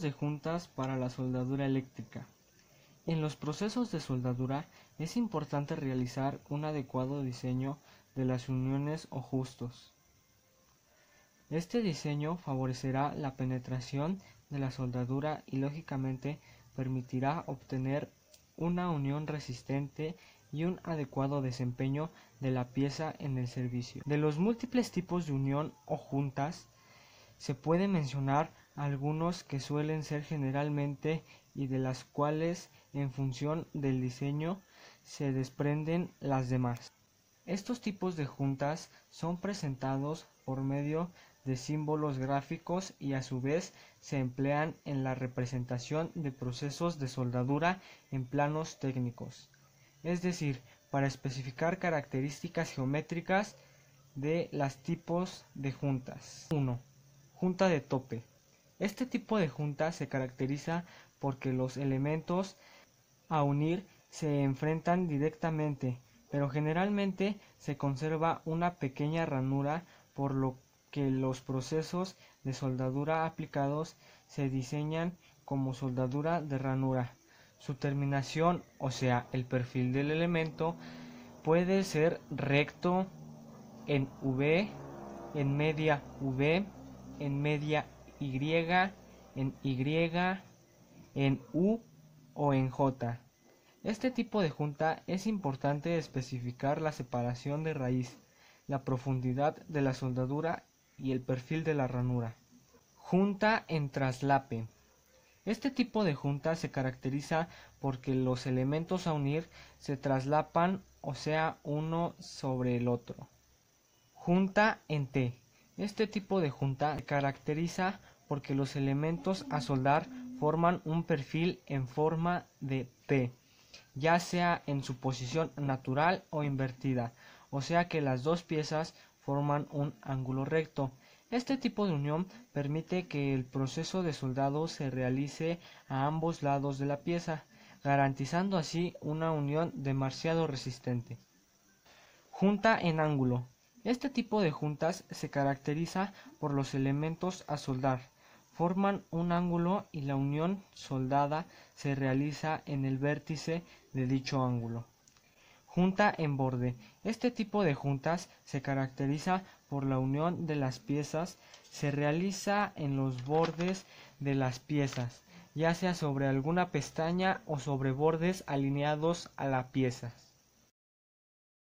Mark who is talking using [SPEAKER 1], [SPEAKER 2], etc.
[SPEAKER 1] De juntas para la soldadura eléctrica. En los procesos de soldadura es importante realizar un adecuado diseño de las uniones o justos. Este diseño favorecerá la penetración de la soldadura y lógicamente permitirá obtener una unión resistente y un adecuado desempeño de la pieza en el servicio. De los múltiples tipos de unión o juntas, se puede mencionar algunos que suelen ser generalmente y de las cuales en función del diseño se desprenden las demás. Estos tipos de juntas son presentados por medio de símbolos gráficos y a su vez se emplean en la representación de procesos de soldadura en planos técnicos, es decir, para especificar características geométricas de los tipos de juntas. 1. Junta de tope. Este tipo de junta se caracteriza porque los elementos a unir se enfrentan directamente, pero generalmente se conserva una pequeña ranura por lo que los procesos de soldadura aplicados se diseñan como soldadura de ranura. Su terminación, o sea, el perfil del elemento, puede ser recto en V, en media V, en media Y, en Y, en U o en J. Este tipo de junta es importante especificar la separación de raíz, la profundidad de la soldadura y el perfil de la ranura. Junta en traslape. Este tipo de junta se caracteriza porque los elementos a unir se traslapan o sea uno sobre el otro. Junta en T. Este tipo de junta se caracteriza porque los elementos a soldar forman un perfil en forma de T, ya sea en su posición natural o invertida, o sea que las dos piezas forman un ángulo recto. Este tipo de unión permite que el proceso de soldado se realice a ambos lados de la pieza, garantizando así una unión demasiado resistente. Junta en ángulo. Este tipo de juntas se caracteriza por los elementos a soldar. Forman un ángulo y la unión soldada se realiza en el vértice de dicho ángulo. Junta en borde. Este tipo de juntas se caracteriza por la unión de las piezas. Se realiza en los bordes de las piezas, ya sea sobre alguna pestaña o sobre bordes alineados a las piezas.